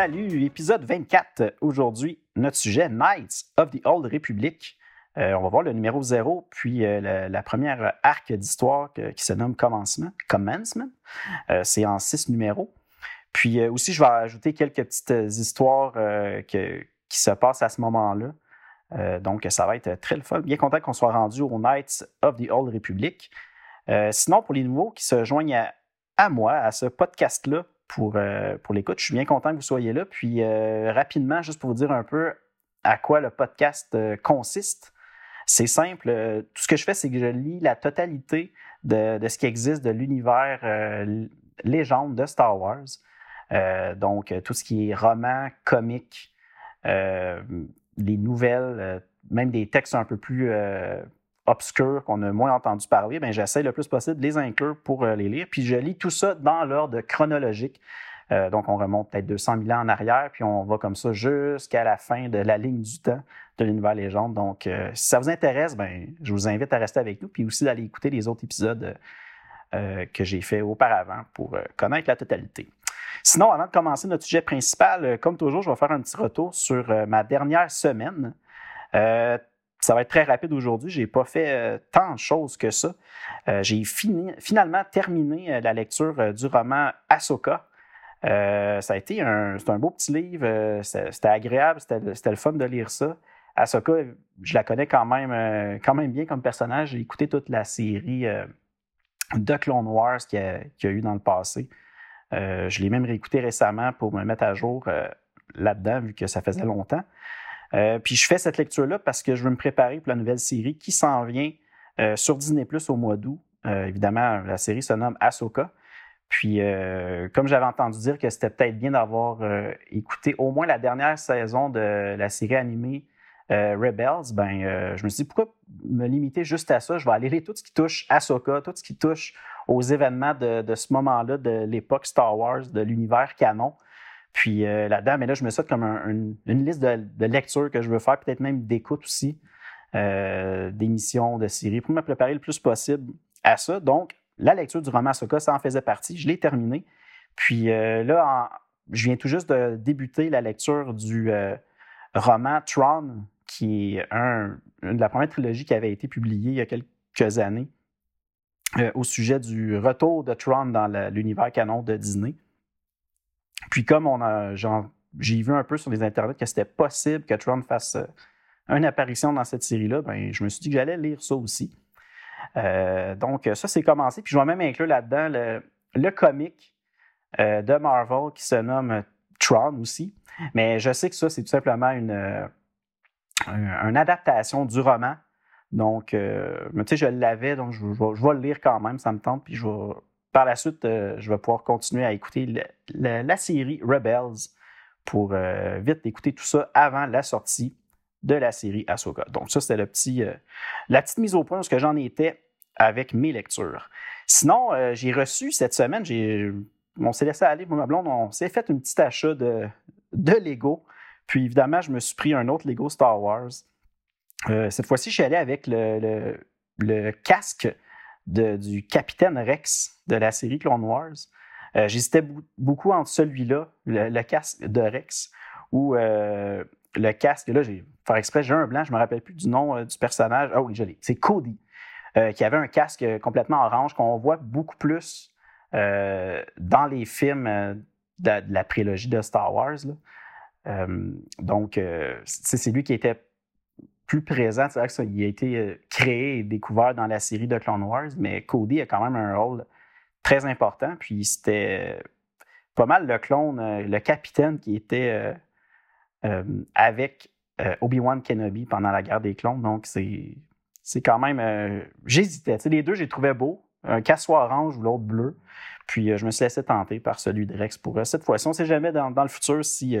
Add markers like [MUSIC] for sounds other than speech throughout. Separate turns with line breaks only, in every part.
Salut, épisode 24. Aujourd'hui, notre sujet, Knights of the Old Republic. Euh, on va voir le numéro 0, puis euh, la, première arc d'histoire qui se nomme Commencement. Commencement. Euh, C'est en six numéros. Puis aussi, je vais ajouter quelques petites histoires que- qui se passent à ce moment-là. Donc, ça va être très le fun. Bien content qu'on soit rendu au Knights of the Old Republic. Sinon, pour les nouveaux qui se joignent à, à moi, à ce podcast-là, pour, euh, pour l'écoute. Je suis bien content que vous soyez là. Puis euh, rapidement, juste pour vous dire un peu à quoi le podcast euh, consiste. C'est simple. euh, tout ce que je fais, c'est que je lis la totalité de, de ce qui existe de l'univers euh, légende de Star Wars. Donc, tout ce qui est roman, comique, les nouvelles, même des textes un peu plus obscurs qu'on a moins entendu parler, ben, j'essaie le plus possible de les inclure pour euh, les lire. Puis je lis tout ça dans l'ordre chronologique. Euh, donc, on remonte peut-être 200 000 ans en arrière, puis on va comme ça jusqu'à la fin de la ligne du temps de l'univers légende. Donc, euh, si ça vous intéresse, ben, je vous invite à rester avec nous, puis aussi d'aller écouter les autres épisodes que j'ai fait auparavant pour connaître la totalité. Sinon, avant de commencer notre sujet principal, comme toujours, je vais faire un petit retour sur ma dernière semaine. Ça va être très rapide aujourd'hui. Je n'ai pas fait euh, tant de choses que ça. Euh, J'ai fini- finalement terminé euh, la lecture du roman Ahsoka. Euh, ça a été un, un beau petit livre. C'était agréable. C'était le fun de lire ça. Ahsoka, je la connais quand même, quand même bien comme personnage. J'ai écouté toute la série de Clone Wars qu'il y, a- qu'il y a eu dans le passé. Euh, je l'ai même réécouté récemment pour me mettre à jour euh, là-dedans, vu que ça faisait longtemps. Euh, puis je fais cette lecture-là parce que je veux me préparer pour la nouvelle série qui s'en vient euh, sur Disney Plus au mois d'août. Euh, évidemment, la série se nomme Ahsoka. Puis, comme j'avais entendu dire que c'était peut-être bien d'avoir écouté au moins la dernière saison de la série animée Rebels, ben, je me suis dit pourquoi me limiter juste à ça? Je vais aller lire tout ce qui touche Ahsoka, tout ce qui touche aux événements de ce moment-là, de l'époque Star Wars, de l'univers canon. Puis euh, là-dedans, mais là, je me fait comme un- une, liste de, lectures que je veux faire, peut-être même d'écoute aussi, euh, d'émissions, de séries, pour me préparer le plus possible à ça. Donc, la lecture du roman Ahsoka, ça en faisait partie. Je l'ai terminé. Puis euh, là, je viens tout juste de débuter la lecture du roman Tron, qui est un, une de la première trilogie qui avait été publiée il y a quelques années au sujet du retour de Tron dans l'univers canon de Disney. Puis comme on a, j'ai vu un peu sur les internets que c'était possible que Tron fasse euh, une apparition dans cette série-là, ben, je me suis dit que j'allais lire ça aussi. Euh, donc, ça, c'est commencé. Puis je vais même inclure là-dedans le, le comic euh, de Marvel qui se nomme Tron aussi. Mais je sais que ça, c'est tout simplement une, un- une adaptation du roman. Donc, tu sais, je l'avais, donc je, je vais le lire quand même, ça me tente. Puis je vais, par la suite, euh, je vais pouvoir continuer à écouter la série Rebels pour euh, vite écouter tout ça avant la sortie de la série Ahsoka. Donc, ça, c'était petit, euh, la petite mise au point, ce que j'en étais avec mes lectures. Sinon, j'ai reçu cette semaine, on s'est laissé aller, moi, ma blonde, on s'est fait un petit achat de, de Lego. Puis évidemment, je me suis pris un autre Lego Star Wars. Cette fois-ci, je suis allé avec le casque du capitaine Rex de la série Clone Wars. Euh, J'hésitais beaucoup entre celui-là, le, casque de Rex, ou euh, le casque, là, j'ai faire exprès, j'ai un blanc, je ne me rappelle plus du nom euh, du personnage. Ah oui, je l'ai. C'est Cody, qui avait un casque complètement orange qu'on voit beaucoup plus dans les films de, la- prélogie de Star Wars. donc, c'est lui qui était plus présent. C'est vrai que ça, il a été euh, créé et découvert dans la série de Clone Wars, mais Cody a quand même un rôle très important. Puis c'était pas mal le clone, euh, le capitaine qui était euh, euh, avec euh, Obi-Wan Kenobi pendant la guerre des clones. Donc, c'est c'est quand même. euh, J'hésitais. Tu sais, les deux, j'ai trouvé beau. Un casque soit orange ou l'autre bleu. Puis je me suis laissé tenter par celui de Rex pour cette fois-ci. On ne sait jamais dans, le futur si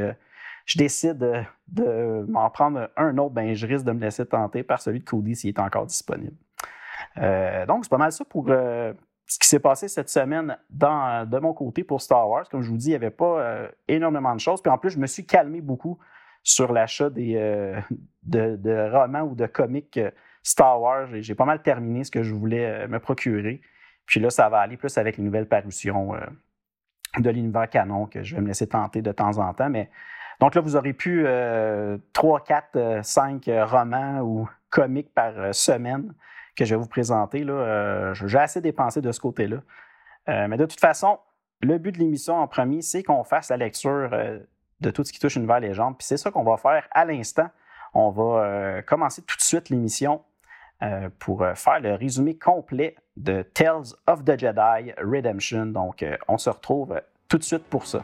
je décide de, m'en prendre un autre, ben, je risque de me laisser tenter par celui de Cody s'il est encore disponible. donc, c'est pas mal ça pour ce qui s'est passé cette semaine de mon côté pour Star Wars. Comme je vous dis, il n'y avait pas euh, énormément de choses. Puis en plus, je me suis calmé beaucoup sur l'achat des, euh, de, romans ou de comics euh, Star Wars. J'ai pas mal terminé ce que je voulais me procurer. Puis là, ça va aller plus avec les nouvelles parutions de l'univers canon que je vais me laisser tenter de temps en temps. Mais donc là, vous aurez pu 3, 4, 5 romans ou comics par semaine que je vais vous présenter. Euh, j'ai assez dépensé de ce côté-là. Euh, mais de toute façon, le but de l'émission en premier, c'est qu'on fasse la lecture euh, de tout ce qui touche une nouvelle légende. Puis c'est ça qu'on va faire à l'instant. On va commencer tout de suite l'émission pour faire le résumé complet de Tales of the Jedi Redemption. Donc, on se retrouve tout de suite pour ça.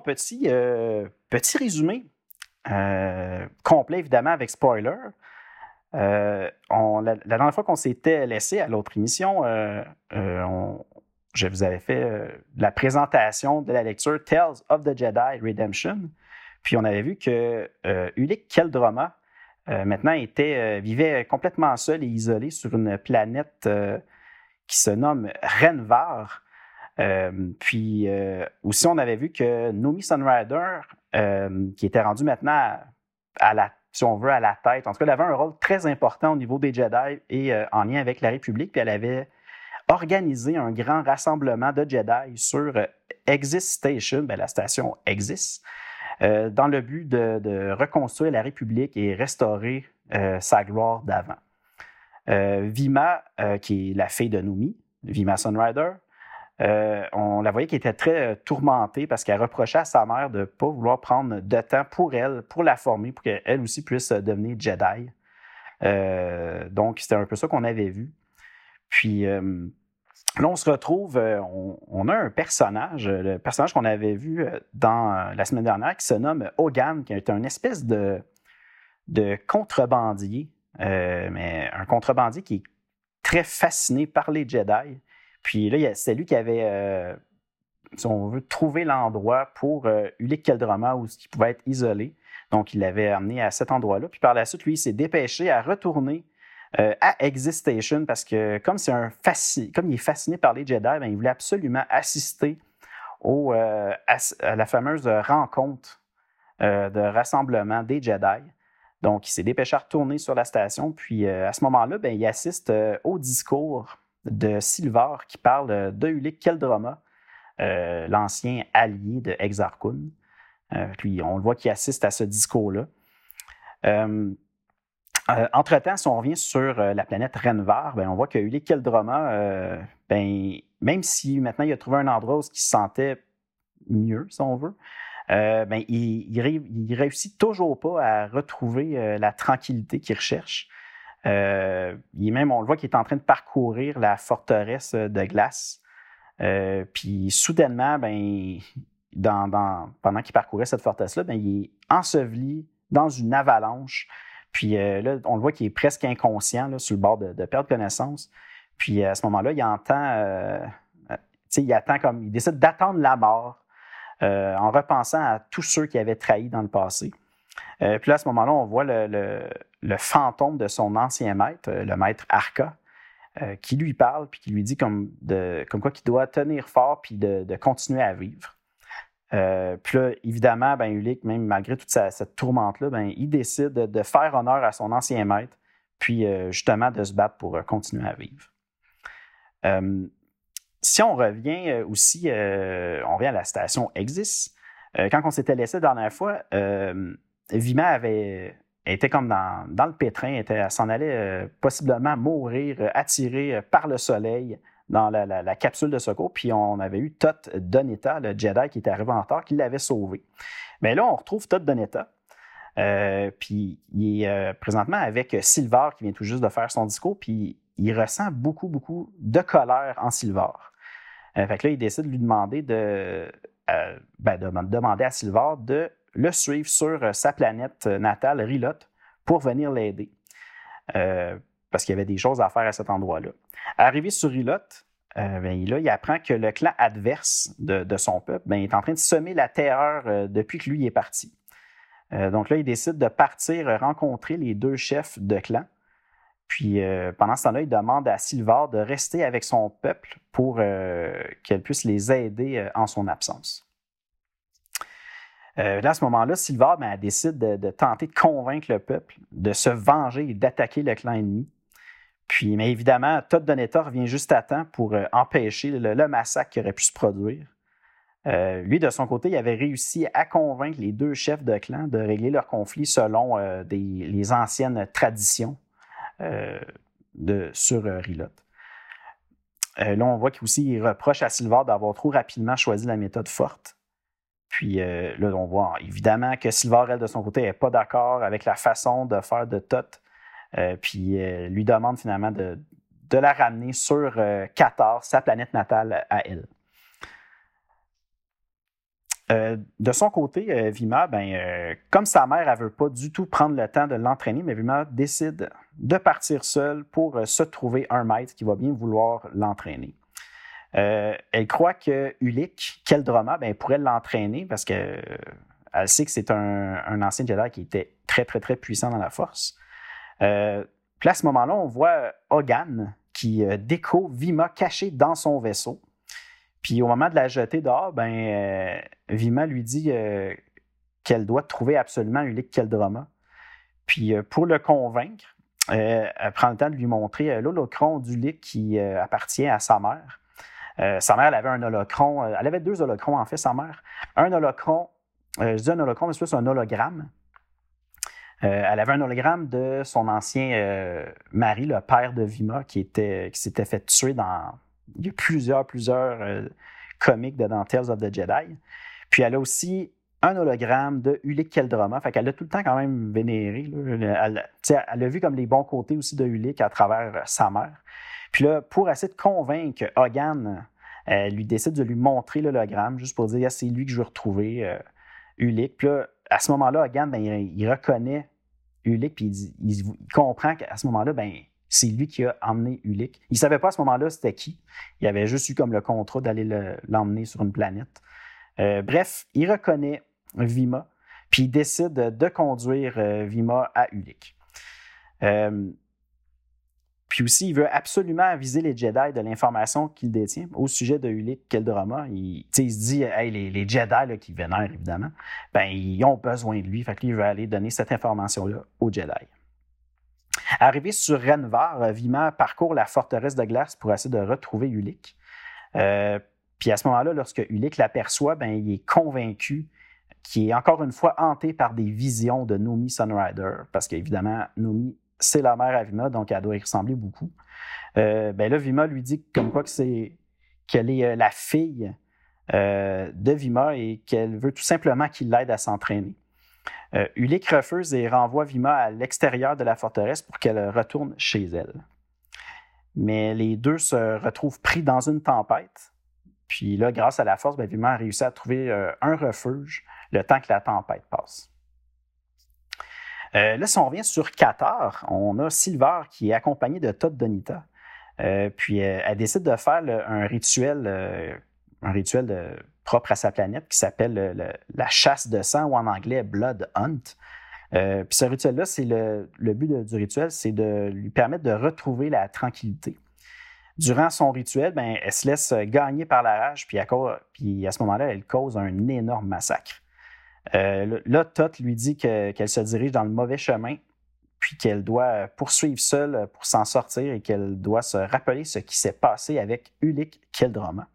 Petit, euh, petit résumé, euh, complet évidemment avec spoiler. Euh, la, dernière fois qu'on s'était laissé à l'autre émission, je vous avais fait la présentation de la lecture Tales of the Jedi Redemption. Puis on avait vu que Ulick Keldroma, maintenant, était, vivait complètement seul et isolé sur une planète qui se nomme Renvar. Euh, puis euh, aussi, on avait vu que Nomi Sunrider, euh, qui était rendu maintenant à, la, si on veut, à la tête, en tout cas, elle avait un rôle très important au niveau des Jedi et en lien avec la République, puis elle avait organisé un grand rassemblement de Jedi sur Exist Station, bien, la station Exist, dans le but de, reconstruire la République et restaurer sa gloire d'avant. Vima, qui est la fille de Nomi, Vima Sunrider, euh, on la voyait qui était très euh, tourmentée parce qu'elle reprochait à sa mère de ne pas vouloir prendre de temps pour elle, pour la former, pour qu'elle aussi puisse euh, devenir Jedi. donc, c'était un peu ça qu'on avait vu. Puis là, on se retrouve, on, a un personnage, le personnage qu'on avait vu dans la semaine dernière qui se nomme Hogan, qui est un espèce de, de contrebandier, mais un contrebandier qui est très fasciné par les Jedi puis là, c'est lui qui avait, euh, si on veut, trouvé l'endroit pour euh, Ulick Keldroma où il pouvait être isolé. Donc, il l'avait amené à cet endroit-là. Puis par la suite, lui, il s'est dépêché à retourner euh, à Existation parce que comme c'est un comme il est fasciné par les Jedi, ben, il voulait absolument assister au, à, la fameuse rencontre de rassemblement des Jedi. Donc, il s'est dépêché à retourner sur la station. Puis à ce moment-là, ben, il assiste au discours de Silver qui parle de Ulick Keldroma, euh, l'ancien allié de Exarchun. Euh, puis on le voit qui assiste à ce discours-là. Euh, entre-temps, si on revient sur la planète Renvar, ben, on voit que Ulick Keldroma, ben, même si maintenant il a trouvé un endroit où il se sentait mieux, si on veut, ben, il, il, réussit toujours pas à retrouver la tranquillité qu'il recherche. Euh, il même, on le voit qu'il est en train de parcourir la forteresse de glace. Euh, puis soudainement, ben, pendant qu'il parcourait cette forteresse-là, ben, il est enseveli dans une avalanche. Puis euh, là, on le voit qu'il est presque inconscient sur le bord de, perdre connaissance. Puis à ce moment-là, il il attend comme, il décide d'attendre la mort en repensant à tous ceux qui avaient trahi dans le passé. Puis là, à ce moment-là, on voit le, fantôme de son ancien maître, euh, le maître Arca, euh, qui lui parle puis qui lui dit comme, de, comme quoi qu'il doit tenir fort puis de, continuer à vivre. Euh, puis là, évidemment, ben, Ulick, même malgré toute cette tourmente-là, ben, il décide de, faire honneur à son ancien maître, puis justement de se battre pour continuer à vivre. si on revient aussi, on revient à la station Exis, quand on s'était laissé la dernière fois, Vima avait, elle était comme dans, le pétrin, elle, s'en allait euh, possiblement mourir, euh, attirée euh, par le soleil dans la, capsule de secours. Puis on avait eu Tot Doneta, le Jedi qui était arrivé en retard, qui l'avait sauvé. Mais là, on retrouve Tot Doneta. puis il est présentement avec Silver qui vient tout juste de faire son discours, puis il ressent beaucoup, beaucoup de colère en Silver. fait que là, il décide de lui demander de, ben, de demander à Silver de le suivre sur sa planète natale, Rilot, pour venir l'aider. parce qu'il y avait des choses à faire à cet endroit-là. Arrivé sur Rilot, ben, il apprend que le clan adverse de, son peuple ben, est en train de semer la terreur depuis que lui est parti. donc là, il décide de partir rencontrer les deux chefs de clan puis euh, pendant ce temps-là, il demande à Sylvar de rester avec son peuple pour euh, qu'elle puisse les aider euh, en son absence. Là, à ce moment-là, Sylvar ben, décide de, tenter de convaincre le peuple de se venger et d'attaquer le clan ennemi. Puis, mais évidemment, Todd Donetta revient juste à temps pour empêcher le, massacre qui aurait pu se produire. lui, de son côté, il avait réussi à convaincre les deux chefs de clan de régler leur conflit selon les anciennes traditions euh, de, sur euh, Rilot. Euh, là, on voit qu'il reproche à Silvar d'avoir trop rapidement choisi la méthode forte. Puis là, on voit évidemment que Silvar, elle, de son côté, n'est pas d'accord avec la façon de faire de Tot. puis lui demande finalement de, de la ramener sur Qatar, sa planète natale à elle. Euh, de son côté, euh, Vima, ben, euh, comme sa mère, elle ne veut pas du tout prendre le temps de l'entraîner, mais Vima décide de partir seule pour se trouver un maître qui va bien vouloir l'entraîner. Elle croit que Ulik, Keldroma, ben, pourrait l'entraîner parce qu'elle sait que c'est un, ancien Jedi qui était très, très, puissant dans la force. puis à ce moment-là, on voit Hogan qui découvre Vima cachée dans son vaisseau. Puis au moment de la jeter dehors, ben, euh, Vima lui dit euh, qu'elle doit trouver absolument Ulick Keldroma. Puis euh, pour le convaincre, elle prend le temps de lui montrer l'holocron d'Ulick qui appartient à sa mère. Sa mère, elle avait un holocron, elle avait deux holocrons en fait, sa mère. Un holocron, je dis un holocron, mais c'est un hologramme. elle avait un hologramme de son ancien mari, le père de Vima, qui, était, qui s'était fait tuer dans, il y a plusieurs, plusieurs euh, comics de dans Tales of the Jedi. Puis elle a aussi un hologramme de Ulick Keldroma. Fait qu'elle l'a tout le temps quand même vénéré. Elle, elle, a vu comme les bons côtés aussi de Ulick à travers euh, sa mère. Puis là, pour essayer de convaincre Hogan, elle lui décide de lui montrer l'hologramme juste pour dire ah, c'est lui que je veux retrouver, euh, Ulick. Puis là, à ce moment-là, Hogan, ben, il, reconnaît Ulick, puis il, comprend qu'à ce moment-là, ben, c'est lui qui a emmené Ulick. Il ne savait pas à ce moment-là c'était qui. Il avait juste eu comme le contrat d'aller l'emmener sur une planète. Euh, bref, il reconnaît Vima, puis il décide de conduire euh, Vima à Ulick. Euh, puis aussi, il veut absolument aviser les Jedi de l'information qu'il détient au sujet de Ulick Keldroma. Il, il se dit, hey, les, Jedi qui vénèrent, évidemment, ben, ils ont besoin de lui. Fait que lui, il veut aller donner cette information-là aux Jedi. Arrivé sur Renvar, euh, Vima parcourt la forteresse de glace pour essayer de retrouver Ulick. Euh, puis à ce moment-là, lorsque Ulick l'aperçoit, ben, il est convaincu qu'il est encore une fois hanté par des visions de Nomi Sunrider, parce qu'évidemment, Nomi, c'est la mère à Vima, donc elle doit y ressembler beaucoup. Euh, ben là, Vima lui dit comme quoi que c'est qu'elle est la fille de Vima et qu'elle veut tout simplement qu'il l'aide à s'entraîner. Euh, Ulick refuse et renvoie Vima à l'extérieur de la forteresse pour qu'elle retourne chez elle. Mais les deux se retrouvent pris dans une tempête. Puis là, grâce à la force, ben, Vima a réussi à trouver euh, un refuge le temps que la tempête passe. Euh, là, si on revient sur Qatar, on a Silver qui est accompagné de Todd Donita. puis elle décide de faire un rituel, un rituel propre à sa planète qui s'appelle la chasse de sang ou en anglais Blood Hunt. Euh, puis ce rituel-là, c'est le, but du rituel, c'est de lui permettre de retrouver la tranquillité. Durant son rituel, ben, elle se laisse gagner par la rage, puis à ce moment-là, elle cause un énorme massacre. Euh, là, Tot lui dit qu'elle se dirige dans le mauvais chemin, puis qu'elle doit poursuivre seule pour s'en sortir et qu'elle doit se rappeler ce qui s'est passé avec Ulick Keldroma.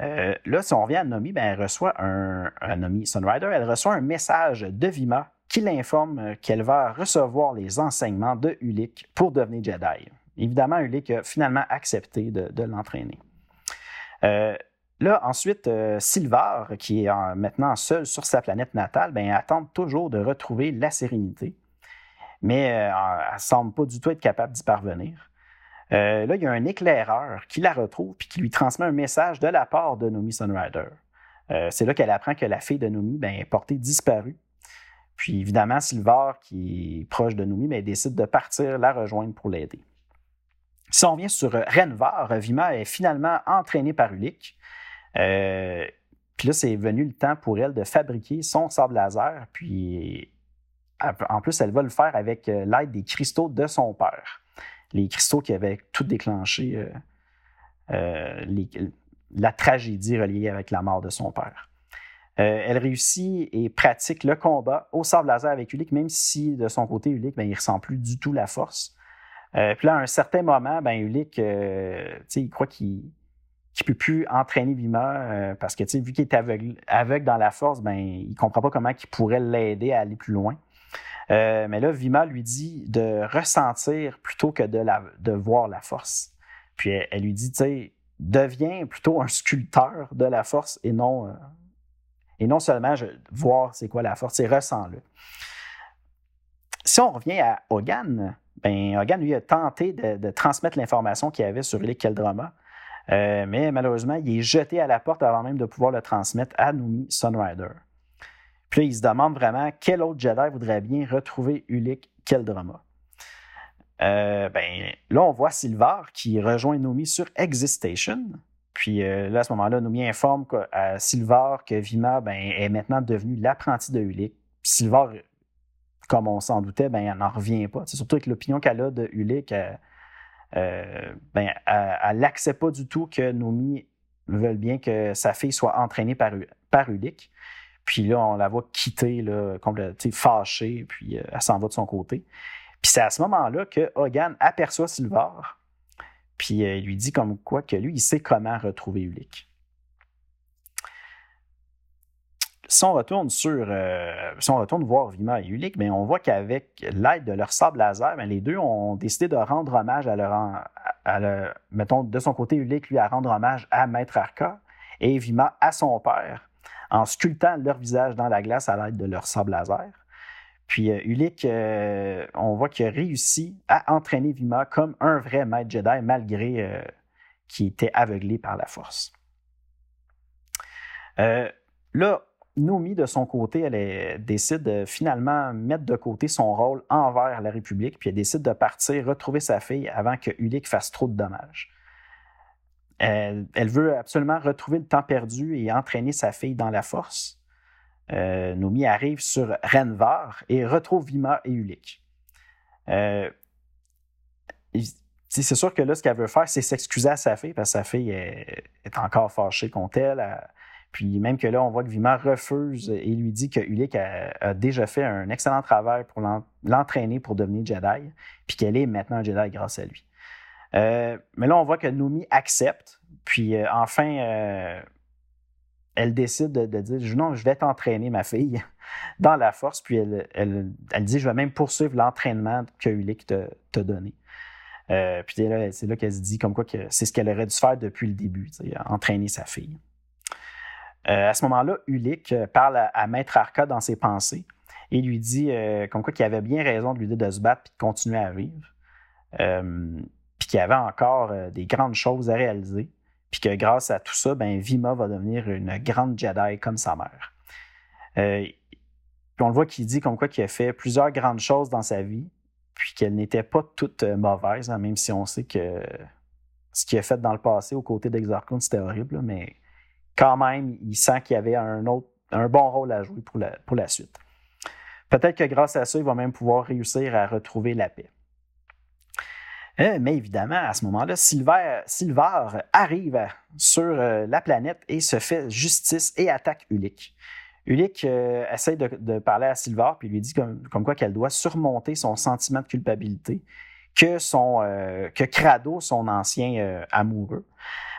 Euh, là, si on revient à Nomi, ben, elle reçoit un, Nomi Sunrider, elle reçoit un message de Vima qui l'informe qu'elle va recevoir les enseignements de Ulick pour devenir Jedi. Évidemment, Ulick a finalement accepté de, l'entraîner. Euh, là, ensuite, euh, qui est maintenant seul sur sa planète natale, ben, attend toujours de retrouver la sérénité, mais elle ne semble pas du tout être capable d'y parvenir. Euh, là, il y a un éclaireur qui la retrouve puis qui lui transmet un message de la part de Nomi Sunrider. c'est là qu'elle apprend que la fille de Nomi ben, est portée disparue. Puis évidemment, Silvar, qui est proche de Nomi, ben, décide de partir la rejoindre pour l'aider. Si on revient sur Renvar, Vima est finalement entraînée par Ulik. puis là, c'est venu le temps pour elle de fabriquer son sable laser. Puis en plus, elle va le faire avec l'aide des cristaux de son père les cristaux qui avaient tout déclenché euh, euh, la tragédie reliée avec la mort de son père. Euh, elle réussit et pratique le combat au sable laser avec Ulick, même si de son côté, Ulick, ben, il ne ressent plus du tout la force. puis là, à un certain moment, ben, Ulick, il croit qu'il ne peut plus entraîner Vima parce que vu qu'il est aveugle, dans la force, ben, il comprend pas comment il pourrait l'aider à aller plus loin. Euh, mais là, Vima lui dit de ressentir plutôt que de, la, de voir la force. Puis elle, lui dit, tu sais, deviens plutôt un sculpteur de la force et non, euh, et non seulement voir c'est quoi la force, c'est ressens-le. Si on revient à Hogan, ben Hogan, lui, a tenté de, transmettre l'information qu'il avait sur Illic Keldrama, euh, mais malheureusement, il est jeté à la porte avant même de pouvoir le transmettre à Numi Sunrider. Puis il se demande vraiment quel autre Jedi voudrait bien retrouver Ulick Keldroma. Euh, ben, là, on voit Silvar qui rejoint Nomi sur Existation. Puis euh, là, à ce moment-là, Nomi informe à Silvar que Vima ben, est maintenant devenue l'apprenti de Ulick. Silvar, comme on s'en doutait, ben, elle n'en revient pas. C'est surtout avec l'opinion qu'elle a de Ulick, euh, ben, elle n'accepte pas du tout que Nomi veuille bien que sa fille soit entraînée par, par Ulick. Puis là, on la voit quitter, là, complètement fâchée, puis euh, elle s'en va de son côté. Puis c'est à ce moment-là que Hogan aperçoit Silvar, puis euh, il lui dit comme quoi que lui, il sait comment retrouver Ulick. Si on retourne sur, euh, si on retourne voir Vima et Ulick, bien, on voit qu'avec l'aide de leur sable laser, bien, les deux ont décidé de rendre hommage à leur, à mettons, de son côté, Ulick, lui, à rendre hommage à Maître Arca et Vima à son père en sculptant leur visage dans la glace à l'aide de leur sable laser. Puis euh, euh, on voit qu'il a réussi à entraîner Vima comme un vrai maître Jedi, malgré euh, qu'il était aveuglé par la force. là, Nomi, de son côté, elle décide de finalement mettre de côté son rôle envers la République, puis elle décide de partir retrouver sa fille avant que Ulick fasse trop de dommages. Elle, veut absolument retrouver le temps perdu et entraîner sa fille dans la force. Euh, Nomi arrive sur Renvar et retrouve Vima et Ulik. Euh, c'est sûr que là, ce qu'elle veut faire, c'est s'excuser à sa fille parce que sa fille est, encore fâchée contre elle. Puis même que là, on voit que Vima refuse et lui dit que Ulik a, déjà fait un excellent travail pour l'entraîner pour devenir Jedi, puis qu'elle est maintenant un Jedi grâce à lui. Euh, mais là, on voit que Nomi accepte. Puis euh, enfin, euh, elle décide de, dire Non, je vais t'entraîner, ma fille, [LAUGHS] dans la force. Puis elle, elle, dit Je vais même poursuivre l'entraînement que Ulick t'a donné. puis c'est là, qu'elle se dit comme quoi que c'est ce qu'elle aurait dû faire depuis le début, entraîner sa fille. À ce moment-là, Ulick parle à, Maître Arca dans ses pensées et lui dit comme quoi qu'il avait bien raison de lui dire de se battre et de continuer à vivre puis qu'il avait encore euh, des grandes choses à réaliser, puis que grâce à tout ça, ben, Vima va devenir une grande Jedi comme sa mère. Euh, puis on le voit qu'il dit comme quoi qu'il a fait plusieurs grandes choses dans sa vie, puis qu'elles n'étaient pas toutes euh, mauvaises, hein, même si on sait que ce qu'il a fait dans le passé aux côtés d'Exarchon, c'était horrible, mais quand même, il sent qu'il y avait un, autre, un bon rôle à jouer pour la, suite. Peut-être que grâce à ça, il va même pouvoir réussir à retrouver la paix. Euh, mais évidemment, à ce moment-là, Silvar arrive sur euh, la planète et se fait justice et attaque Ulick. Ulick euh, essaie de, parler à Silvar puis lui dit comme, quoi qu'elle doit surmonter son sentiment de culpabilité, que Crado, son ancien amoureux,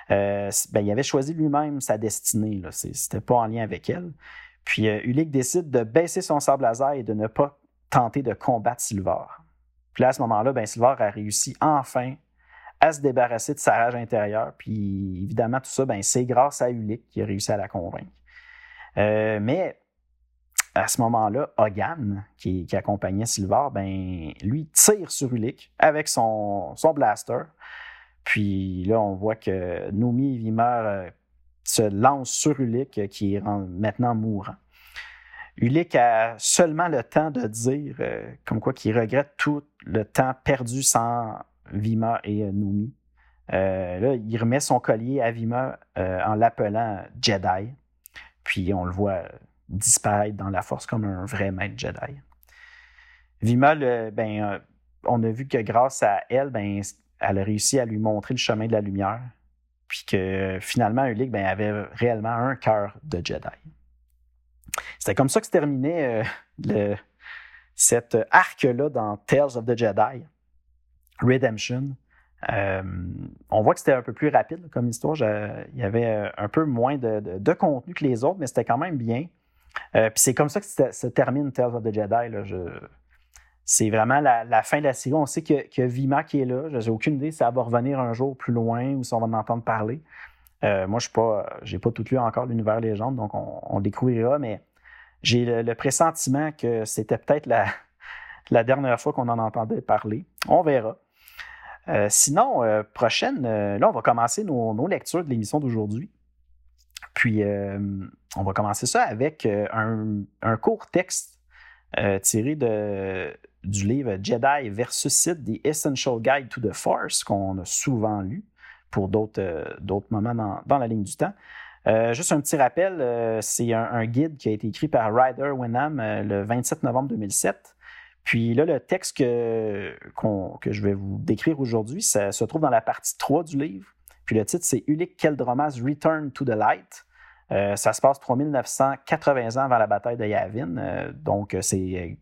ben, il avait choisi lui-même sa destinée. C'était pas en lien avec elle. Puis Ulick décide de baisser son sable laser et de ne pas tenter de combattre Silvar. Puis là, à ce moment-là, ben, Silvar a réussi enfin à se débarrasser de sa rage intérieure. Puis évidemment, tout ça, ben, c'est grâce à Ulick qui a réussi à la convaincre. Euh, mais à ce moment-là, Hogan, qui, accompagnait Silvar, ben, lui tire sur Ulick avec son, son blaster. Puis là, on voit que Nomi et Vimer se lance sur Ulick qui est maintenant mourant. Ulick a seulement le temps de dire comme quoi qu'il regrette tout le temps perdu sans Vima et Numi. là, il remet son collier à Vima en l'appelant Jedi. Puis on le voit disparaître dans la force comme un vrai maître Jedi. Vima, ben, on a vu que grâce à elle, ben, elle a réussi à lui montrer le chemin de la lumière. Puis que finalement, Ulick ben, avait réellement un cœur de Jedi. C'était comme ça que se terminait euh, cet arc-là dans Tales of the Jedi, Redemption. Euh, on voit que c'était un peu plus rapide comme histoire. il y avait euh, un peu moins de, contenu que les autres, mais c'était quand même bien. puis c'est comme ça que se termine Tales of the Jedi. C'est vraiment la, fin de la série. On sait que, que Vima qui est là. Je n'ai aucune idée si ça va revenir un jour plus loin ou si on va en entendre parler. Euh, moi, je n'ai pas, pas tout lu encore l'univers légende, donc on, découvrira, mais j'ai le, pressentiment que c'était peut-être la, dernière fois qu'on en entendait parler. On verra. Euh, sinon, euh, prochaine, là, on va commencer nos, lectures de l'émission d'aujourd'hui. Puis, on va commencer ça avec un court texte tiré de, du livre Jedi versus Sith, The Essential Guide to the Force, qu'on a souvent lu pour d'autres euh, moments dans, la ligne du temps. Euh, juste un petit rappel, euh, c'est un, guide qui a été écrit par Ryder Wenham le 27 novembre 2007. Puis là, le texte que, que je vais vous décrire aujourd'hui, ça se trouve dans la partie 3 du livre. Puis le titre, c'est Ulick Keldroma's Return to the Light. ça se passe 3980 ans avant la bataille de Yavin. donc, c'est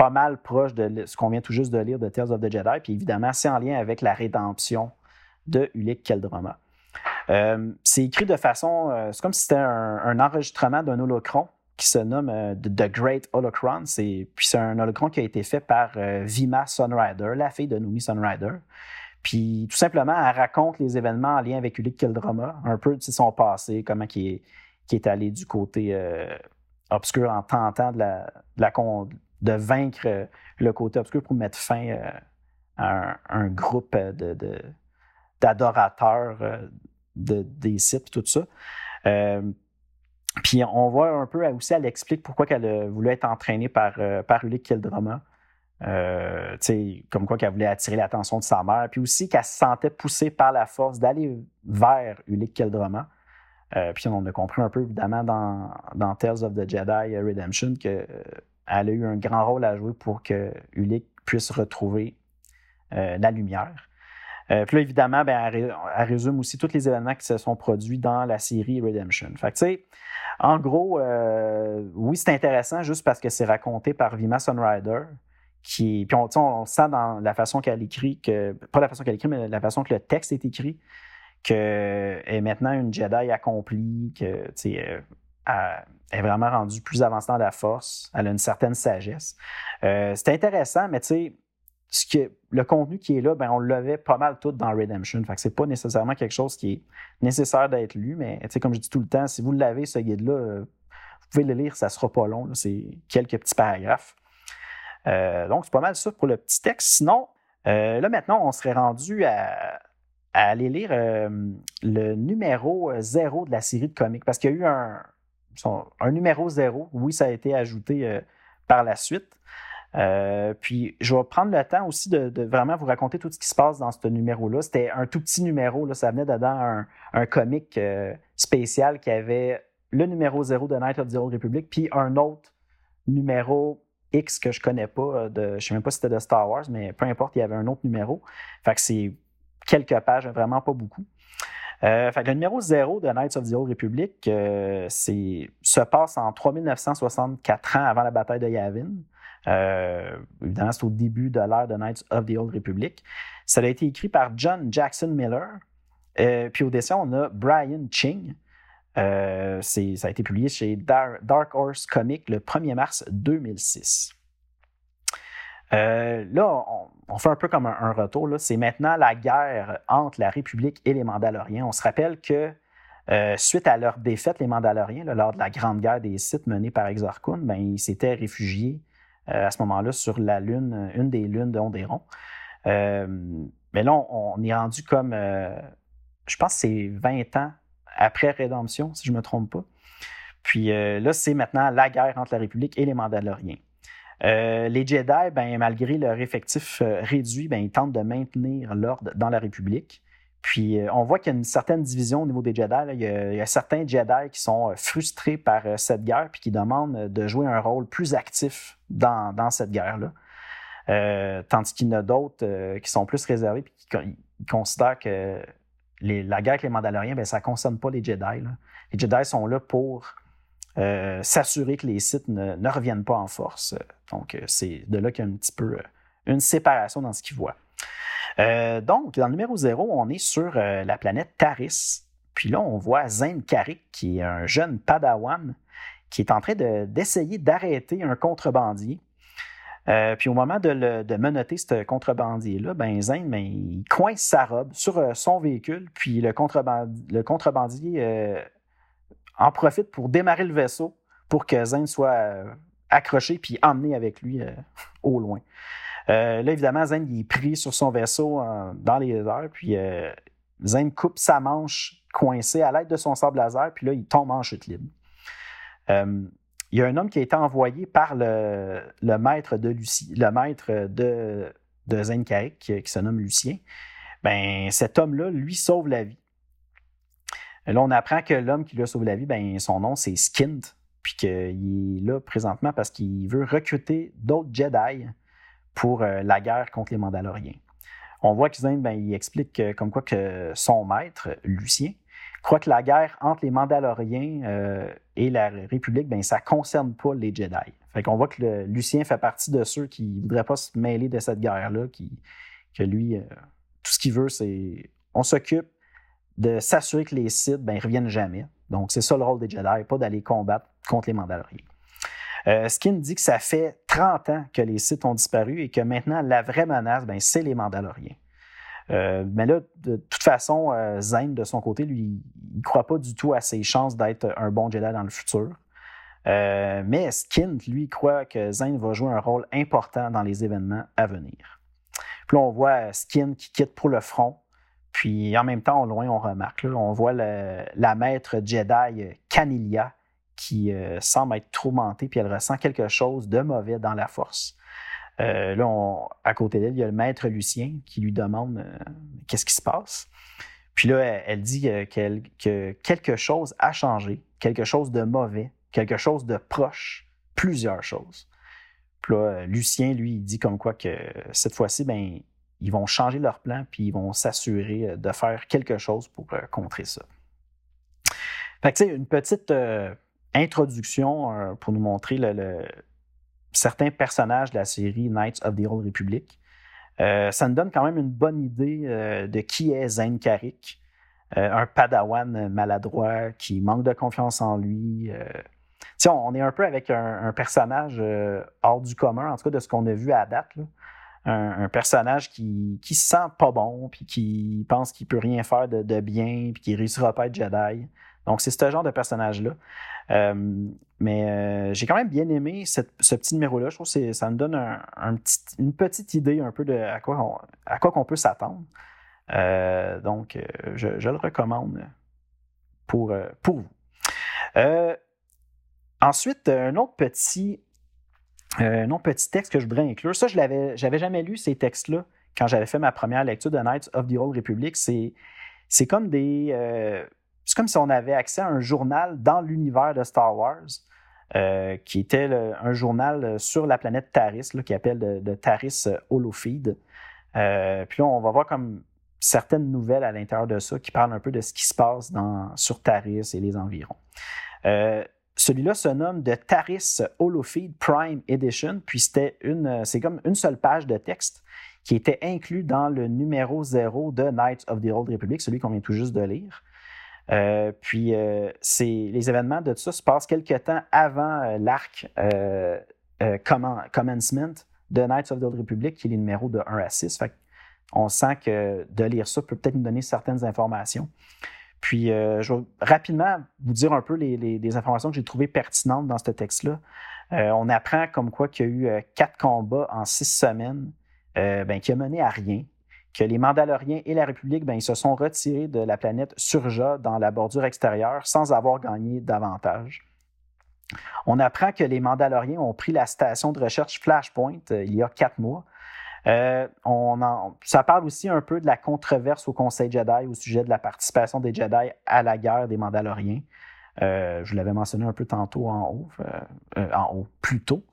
pas mal proche de ce qu'on vient tout juste de lire de Tales of the Jedi. Puis évidemment, c'est en lien avec la rédemption de Ulick Keldrama. Euh, c'est écrit de façon. Euh, c'est comme si c'était un, enregistrement d'un holocron qui se nomme euh, The Great Holocron. Puis c'est un holocron qui a été fait par Vima Sunrider, la fille de Numi Sunrider. Puis tout simplement, elle raconte les événements en lien avec Ulick Keldrama, un peu de son passé, comment il est, qui est allé du côté obscur en tentant de la, de la, de vaincre euh, le côté obscur pour mettre fin euh, à un, groupe d'adorateurs euh, de, des sites, tout ça. puis on voit un peu aussi, elle explique pourquoi elle voulait être entraînée par, par Ulick Kildrama. comme quoi qu'elle voulait attirer l'attention de sa mère, puis aussi qu'elle se sentait poussée par la force d'aller vers Ulick Keldrama. puis on a compris un peu évidemment dans Tales of the Jedi Redemption que elle a eu un grand rôle à jouer pour que Ulick puisse retrouver euh, la lumière. Euh, puis là, évidemment, ben, elle, résume aussi tous les événements qui se sont produits dans la série Redemption. Fait que, en gros, euh, oui, c'est intéressant juste parce que c'est raconté par Vima Sunrider. Qui, puis on, on sent dans la façon qu'elle écrit, que, pas la façon qu'elle écrit, mais la façon que le texte est écrit, qu'elle est maintenant une Jedi accomplie, que est vraiment rendue plus avancée dans la force. Elle a une certaine sagesse. Euh, c'est intéressant, mais tu sais, ce le contenu qui est là, ben, on l'avait pas mal tout dans Redemption. Fait que c'est pas nécessairement quelque chose qui est nécessaire d'être lu, mais comme je dis tout le temps, si vous l'avez, ce guide-là, euh, vous pouvez le lire, ça sera pas long. C'est quelques petits paragraphes. Euh, donc, c'est pas mal ça pour le petit texte. Sinon, là, maintenant, on serait rendu à, aller lire le numéro zéro de la série de comics parce qu'il y a eu un, un numéro zéro. Oui, ça a été ajouté euh, par la suite. Euh, puis, je vais prendre le temps aussi de, vraiment vous raconter tout ce qui se passe dans ce numéro-là. C'était un tout petit numéro. Là, ça venait dedans un, un comic euh, spécial qui avait le numéro zéro de Night of the Old Republic, puis un autre numéro X que je connais pas. De, je ne sais même pas si c'était de Star Wars, mais peu importe, il y avait un autre numéro. Fait que c'est quelques pages, vraiment pas beaucoup. Euh, le numéro 0 de Knights of the Old Republic euh, se passe en 3964 ans avant la bataille de Yavin. Euh, évidemment, c'est au début de l'ère de Knights of the Old Republic. Ça a été écrit par John Jackson Miller. puis au dessin, on a Brian Ching. ça a été publié chez Dark Horse Comics le 1er mars 2006. Euh, là, on, fait un peu comme un, retour. C'est maintenant la guerre entre la République et les Mandaloriens. On se rappelle que euh, suite à leur défaite, les Mandaloriens, lors de la grande guerre des Sith menée par Exar ben, ils s'étaient réfugiés euh, à ce moment-là sur la lune, une des lunes d'Ondéron. mais là, on, est rendu comme, je pense que c'est 20 ans après Rédemption, si je ne me trompe pas. Puis là, c'est maintenant la guerre entre la République et les Mandaloriens. Les Jedi, ben, malgré leur effectif réduit, ben, ils tentent de maintenir l'ordre dans la République. Puis on voit qu'il y a une certaine division au niveau des Jedi. Il, y a, certains Jedi qui sont frustrés par cette guerre puis qui demandent de jouer un rôle plus actif dans, cette guerre-là. Euh, tandis qu'il y en a d'autres euh, qui sont plus réservés et qui considèrent que la guerre avec les Mandaloriens, ben, ça ne concerne pas les Jedi. Les Jedi sont là pour euh, s'assurer que les sites ne, reviennent pas en force. Donc, c'est de là qu'il y a un petit peu une séparation dans ce qu'ils voient. donc, dans le numéro 0, on est sur la planète Taris. Puis là, on voit Zane Karik, qui est un jeune padawan, qui est en train d'essayer d'arrêter un contrebandier euh, puis au moment de, le, de menotter ce contrebandier-là, ben ben, il coince sa robe sur euh, son véhicule, puis le, contrebandier euh, en profite pour démarrer le vaisseau pour que Zane soit accroché puis emmené avec lui au loin. là, évidemment, Zane il est pris sur son vaisseau dans les airs, puis Zane coupe sa manche coincée à l'aide de son sable laser, puis là, il tombe en chute libre il y a un homme qui a été envoyé par le, maître de Lucie, le maître de, de qui, se nomme Lucien. Ben, cet homme-là, lui, sauve la vie. Là, on apprend que l'homme qui lui a sauvé la vie, ben, son nom, c'est Skint, puis qu'il est là présentement parce qu'il veut recruter d'autres Jedi pour euh, la guerre contre les Mandaloriens. On voit que ben, explique comme quoi que son maître, Lucien, croit que la guerre entre les Mandaloriens euh, et la République, ben, ça ne concerne pas les Jedi. Fait qu'on voit que Lucien fait partie de ceux qui ne voudraient pas se mêler de cette guerre-là, qui, que lui, euh, tout ce qu'il veut, c'est on s'occupe de s'assurer que les Sith ben, ne reviennent jamais. Donc, c'est ça le rôle des Jedi, pas d'aller combattre contre les Mandaloriens. Euh, Skin dit que ça fait 30 ans que les Sith ont disparu et que maintenant, la vraie menace, ben, c'est les Mandaloriens. Euh, mais là, de toute façon, euh, Zane, de son côté, lui, il ne croit pas du tout à ses chances d'être un bon Jedi dans le futur. Euh, mais Skint, lui, croit que Zane va jouer un rôle important dans les événements à venir. Puis là, on voit Skint qui quitte pour le front. Puis en même temps, au loin, on remarque, on voit la maître Jedi Canilia qui semble être tourmentée, puis elle ressent quelque chose de mauvais dans la force. Euh, là, à côté d'elle, il y a le maître Lucien qui lui demande euh, qu'est-ce qui se passe. Puis là, elle, dit euh, que quelque chose a changé, quelque chose de mauvais, quelque chose de proche, plusieurs choses. Puis là, Lucien, lui, il dit comme quoi que cette fois-ci, ben, ils vont changer leur plan, puis ils vont s'assurer de faire quelque chose pour contrer ça. Fait que, une petite introduction pour nous montrer certains personnages de la série Knights of the Old Republic. Euh, ça nous donne quand même une bonne idée euh, de qui est Zane Karik, euh, un padawan maladroit qui manque de confiance en lui. On, on, est un peu avec un, personnage hors du commun, en tout cas de ce qu'on a vu à date. Un, personnage qui, qui se sent pas bon, puis qui pense qu'il peut rien faire de, de bien, puis qui réussira pas à être Jedi. Donc, c'est ce genre de personnage-là. Euh, mais euh, j'ai quand même bien aimé ce petit numéro-là. Je trouve que ça me donne une petite idée un peu de à quoi on, à quoi qu'on peut s'attendre. Euh, donc, je, le recommande pour, pour vous. ensuite, un autre petit un autre petit texte que je voudrais inclure. Ça, je l'avais, j'avais jamais lu ces textes-là quand j'avais fait ma première lecture de Knights of the Old Republic. C'est, comme des, c'est comme si on avait accès à un journal dans l'univers de Star Wars, euh, qui était un journal euh, sur la planète Taris, qui appelle de, Taris euh, Holofeed. puis là, on va voir comme certaines nouvelles à l'intérieur de ça qui parlent un peu de ce qui se passe dans, sur Taris et les environs. Celui-là se nomme de Taris Holofeed Prime Edition, puis c'était une, c'est comme une seule page de texte qui était inclus dans le numéro 0 de Knights of the Old Republic, celui qu'on vient tout juste de lire. Euh, puis euh, les événements de tout ça se passent quelques temps avant euh, l'arc Commencement de Knights of the Old Republic, qui est les numéros de 1 à 6. on sent que de lire ça peut peut-être nous donner certaines informations. Puis, je vais rapidement vous dire un peu les, informations que j'ai trouvées pertinentes dans ce texte-là. on apprend comme quoi qu'il y a eu quatre combats en six semaines, ben, qui a mené à rien. que les Mandaloriens et la République, ben, ils se sont retirés de la planète Surja dans la bordure extérieure sans avoir gagné davantage. On apprend que les Mandaloriens ont pris la station de recherche Flashpoint euh, il y a quatre mois. Euh, ça parle aussi un peu de la controverse au Conseil Jedi au sujet de la participation des Jedi à la guerre des Mandaloriens. Euh, je l'avais mentionné un peu tantôt en haut, en haut, plus tôt.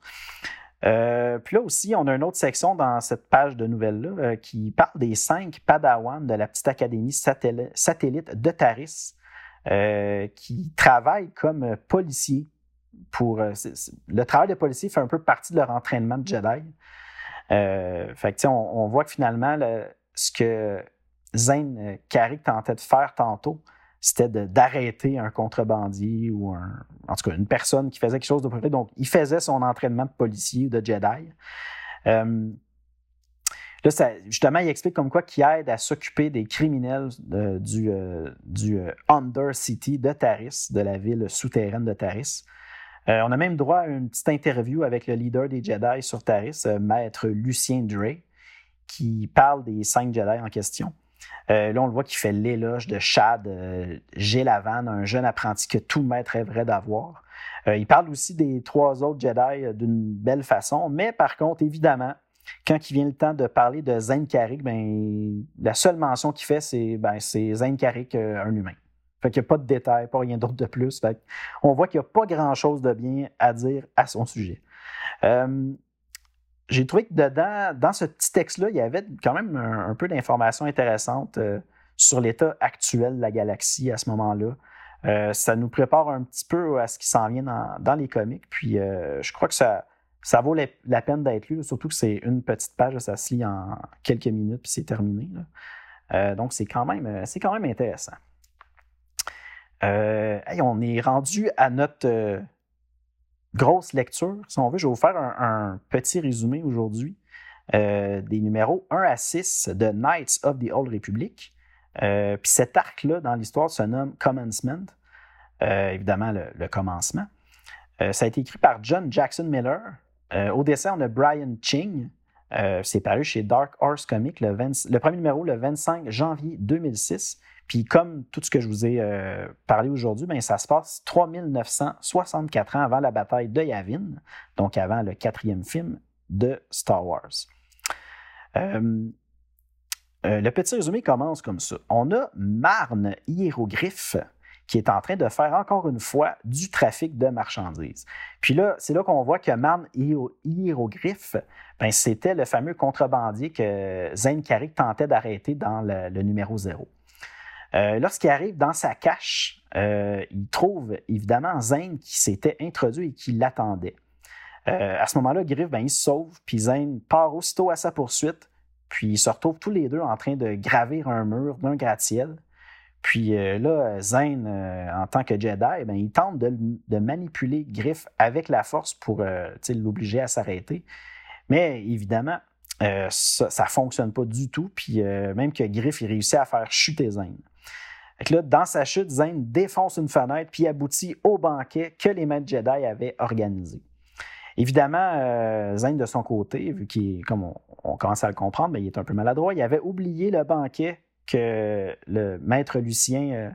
puis là aussi, on a une autre section dans cette page de nouvelles-là qui parle des cinq Padawans de la petite académie satellite de Taris qui travaillent comme policiers pour. Euh, le travail de policier fait un peu partie de leur entraînement de Jedi. Euh, on, voit que finalement, ce que Zane Carrick euh, tentait de faire tantôt, c'était d'arrêter un contrebandier ou en tout cas une personne qui faisait quelque chose de près. Donc, il faisait son entraînement de policier ou de Jedi. là, justement, il explique comme quoi qu'il aide à s'occuper des criminels du, du Under City de Taris, de la ville souterraine de Taris. Euh, on a même droit à une petite interview avec le leader des Jedi sur Taris, euh, maître Lucien Dre, qui parle des cinq Jedi en question. Euh, là, on le voit qu'il fait l'éloge de Chad Gélavan, un jeune apprenti que tout maître rêverait d'avoir. il parle aussi des trois autres Jedi d'une belle façon, mais par contre, évidemment, quand il vient le temps de parler de Carrick, ben, la seule mention qu'il fait, c'est ben, un humain. Fait qu'il n'y a pas de détails, pas rien d'autre de plus. on voit qu'il n'y a pas grand-chose de bien à dire à son sujet. Euh, j'ai trouvé que dedans, dans ce petit texte-là, il y avait quand même un, peu d'informations intéressantes euh, sur l'état actuel de la galaxie à ce moment-là. Euh, ça nous prépare un petit peu à ce qui s'en vient dans, les comics. Puis je crois que ça, ça vaut la, peine d'être lu, surtout que c'est une petite page, ça se lit en quelques minutes, puis c'est terminé. donc c'est quand, quand même intéressant. Euh, on est rendu à notre euh, grosse lecture. Si on veut, je vais vous faire un, petit résumé aujourd'hui euh, des numéros 1 à 6 de Knights of the Old Republic. Puis cet arc-là dans l'histoire se nomme Commencement, évidemment le, commencement. ça a été écrit par John Jackson Miller. au dessin, on a Brian Ching. C'est paru chez Dark Horse Comics, le, le premier numéro le 25 janvier 2006. Puis comme tout ce que je vous ai euh, parlé aujourd'hui, bien, ça se passe 3964 ans avant la bataille de Yavin, donc avant le quatrième film de Star Wars. Euh, euh, le petit résumé commence comme ça. On a Marne Hiéroglyphe qui est en train de faire encore une fois du trafic de marchandises. Puis là, c'est là qu'on voit que Marne Hiéroglyphe, ben, c'était le fameux contrebandier que Zane Carrick tentait d'arrêter dans le, le numéro 0. Euh, lorsqu'il arrive dans sa cache, euh, il trouve évidemment Zane qui s'était introduit et qui l'attendait. Euh, à ce moment-là, Griff, ben, il se sauve, puis Zane part aussitôt à sa poursuite, puis ils se retrouvent tous les deux en train de gravir un mur d'un gratte-ciel. Puis là, Zane, en tant que Jedi, ben, il tente de, manipuler Griff avec la force pour l'obliger à s'arrêter. Mais évidemment, ça ne fonctionne pas du tout. Puis même que Griff il réussit à faire chuter Zane dans sa chute, Zane défonce une fenêtre puis aboutit au banquet que les maîtres Jedi avaient organisé. Évidemment, euh, de son côté, vu qu'il, comme on, commence à le comprendre, mais il est un peu maladroit, il avait oublié le banquet que le maître Lucien euh,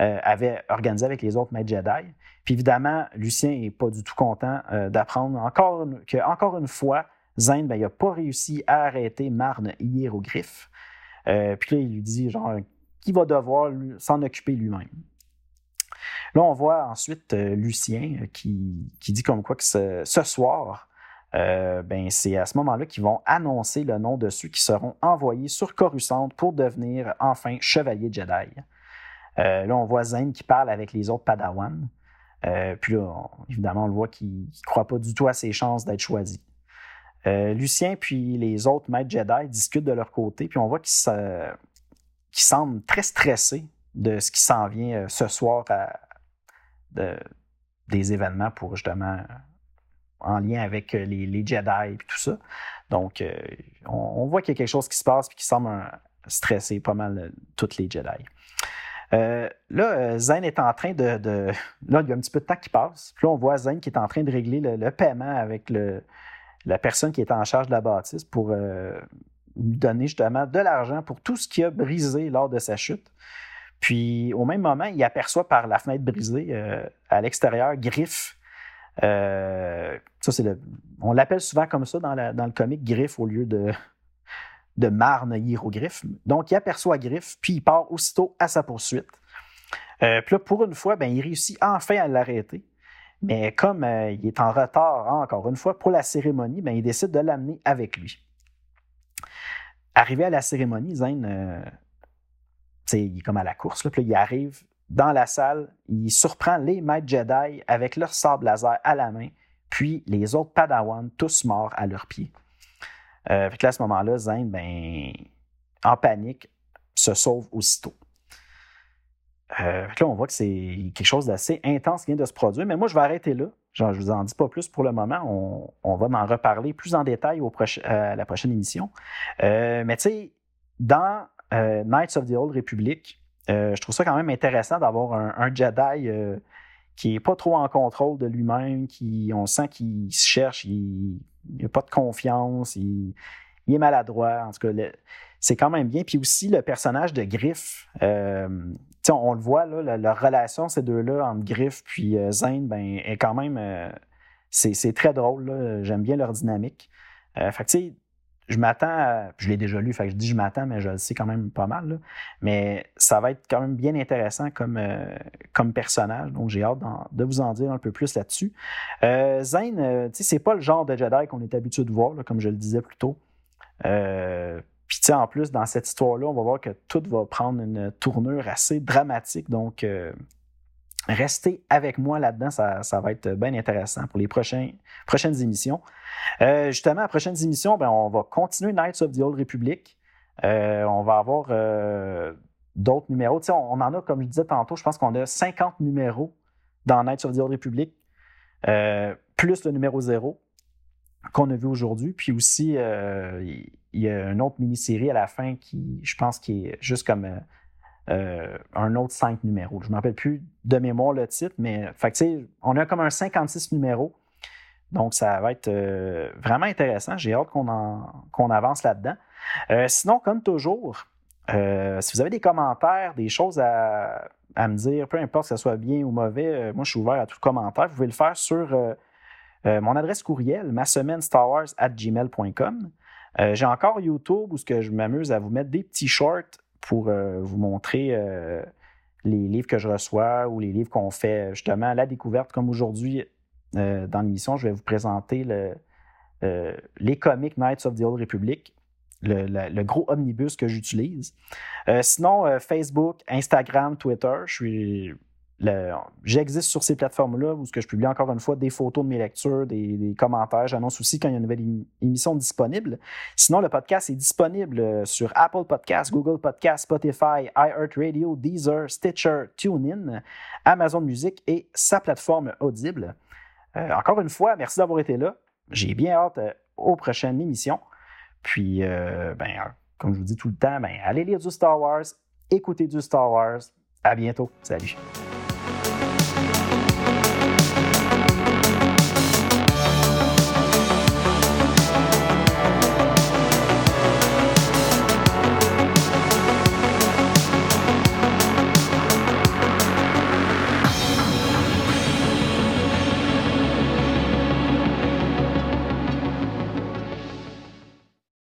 euh, avait organisé avec les autres maîtres Jedi. Puis évidemment, Lucien n'est pas du tout content d'apprendre encore que, encore une fois, Zane, ben, n'a pas réussi à arrêter Marne hiéroglyphe. puis là, il lui dit genre va devoir s'en occuper lui-même. Là, on voit ensuite euh, Lucien euh, qui, dit comme quoi que ce, soir, euh, ben, c'est à ce moment-là qu'ils vont annoncer le nom de ceux qui seront envoyés sur Coruscant pour devenir enfin chevalier Jedi. là, on voit Zane qui parle avec les autres Padawan. puis là, évidemment, on le voit qu'il ne croit pas du tout à ses chances d'être choisi. Lucien puis les autres maîtres Jedi discutent de leur côté, puis on voit qu'ils se, qui semble très stressé de ce qui s'en vient euh, ce soir des événements pour justement en lien avec euh, les, Jedi et tout ça. Donc, euh, on, voit qu'il y a quelque chose qui se passe et qui semble stresser pas mal toutes les Jedi. là, Zen est en train de, Là, il y a un petit peu de temps qui passe. Puis là, on voit Zen qui est en train de régler le, paiement avec la personne qui est en charge de la bâtisse pour lui donner justement de l'argent pour tout ce qui a brisé lors de sa chute. Puis au même moment, il aperçoit par la fenêtre brisée euh, à l'extérieur Griff. Euh, on l'appelle souvent comme ça dans, le comic Griff au lieu de, de Marne hiéroglyphe. Donc, il aperçoit Griff, puis il part aussitôt à sa poursuite. Euh, puis là, pour une fois, ben, il réussit enfin à l'arrêter. Mais comme il est en retard, encore une fois, pour la cérémonie, ben, il décide de l'amener avec lui. Arrivé à la cérémonie, Zane il est comme à la course. Là, puis il arrive dans la salle, il surprend les maîtres Jedi avec leur sable laser à la main, puis les autres Padawan, tous morts à leurs pieds. Euh, là, à ce moment-là, Zane, ben, en panique, se sauve aussitôt. Euh, là, on voit que c'est quelque chose d'assez intense qui vient de se produire, mais moi, je vais arrêter là. Je ne vous en dis pas plus pour le moment. On, va en reparler plus en détail au à la prochaine émission. Euh, mais tu sais, dans euh, Knights of the Old Republic, euh, je trouve ça quand même intéressant d'avoir un, Jedi euh, qui n'est pas trop en contrôle de lui-même, qui on sent qu'il se cherche, il n'a pas de confiance, il, est maladroit. En tout cas, c'est quand même bien. Puis aussi le personnage de Griff, on, le voit, là, la, relation, ces deux-là, entre Griff puis Zane, ben, est quand même. c'est très drôle. J'aime bien leur dynamique. fait tu sais, je m'attends Je l'ai déjà lu, fait je dis je m'attends, mais je le sais quand même pas mal. Mais ça va être quand même bien intéressant comme, euh, comme personnage. Donc, j'ai hâte de vous en dire un peu plus là-dessus. Euh, Zane, euh, c'est pas le genre de Jedi qu'on est habitué de voir, comme je le disais plus tôt. Euh, puis, tu sais, en plus, dans cette histoire-là, on va voir que tout va prendre une tournure assez dramatique. Donc, Restez avec moi là-dedans, ça, va être bien intéressant pour les prochaines émissions. Euh, justement, à prochaines émissions, ben, on va continuer Knights of the Old Republic. Euh, on va avoir euh, d'autres numéros. on, on, en a, comme je disais tantôt, je pense qu'on a 50 numéros dans Knights of the Old Republic, plus le numéro 0 qu'on a vu aujourd'hui. Puis aussi, il y a une autre mini-série à la fin qui, je pense, qui est juste comme euh, un autre cinq numéros. Je ne me rappelle plus de mémoire le titre, mais fait on a comme un 56 numéros. Donc, ça va être euh, vraiment intéressant. J'ai hâte qu'on avance là-dedans. Euh, sinon, comme toujours, si vous avez des commentaires, des choses à, me dire, peu importe que ce soit bien ou mauvais, moi, je suis ouvert à tout commentaire. Vous pouvez le faire sur mon adresse courriel, ma semaine at gmail.com. J'ai encore YouTube où ce que je m'amuse à vous mettre des petits shorts pour euh, vous montrer euh, les livres que je reçois ou les livres qu'on fait justement à la découverte. Comme aujourd'hui, euh, dans l'émission, je vais vous présenter les comics Knights of the Old Republic, le, gros omnibus que j'utilise. sinon, Facebook, Instagram, Twitter, je suis J'existe sur ces plateformes-là où je publie encore une fois des photos de mes lectures, des, commentaires. J'annonce aussi quand il y a une nouvelle émission disponible. Sinon, le podcast est disponible euh, sur Apple Podcasts, Google Podcasts, Spotify, iHeartRadio, Deezer, Stitcher, TuneIn, Amazon Music et sa plateforme Audible. Euh, encore une fois, merci d'avoir été là. J'ai bien hâte euh, aux prochaines émissions. Puis, ben, comme je vous dis tout le temps, ben, allez lire du Star Wars, écoutez du Star Wars. À bientôt. Salut.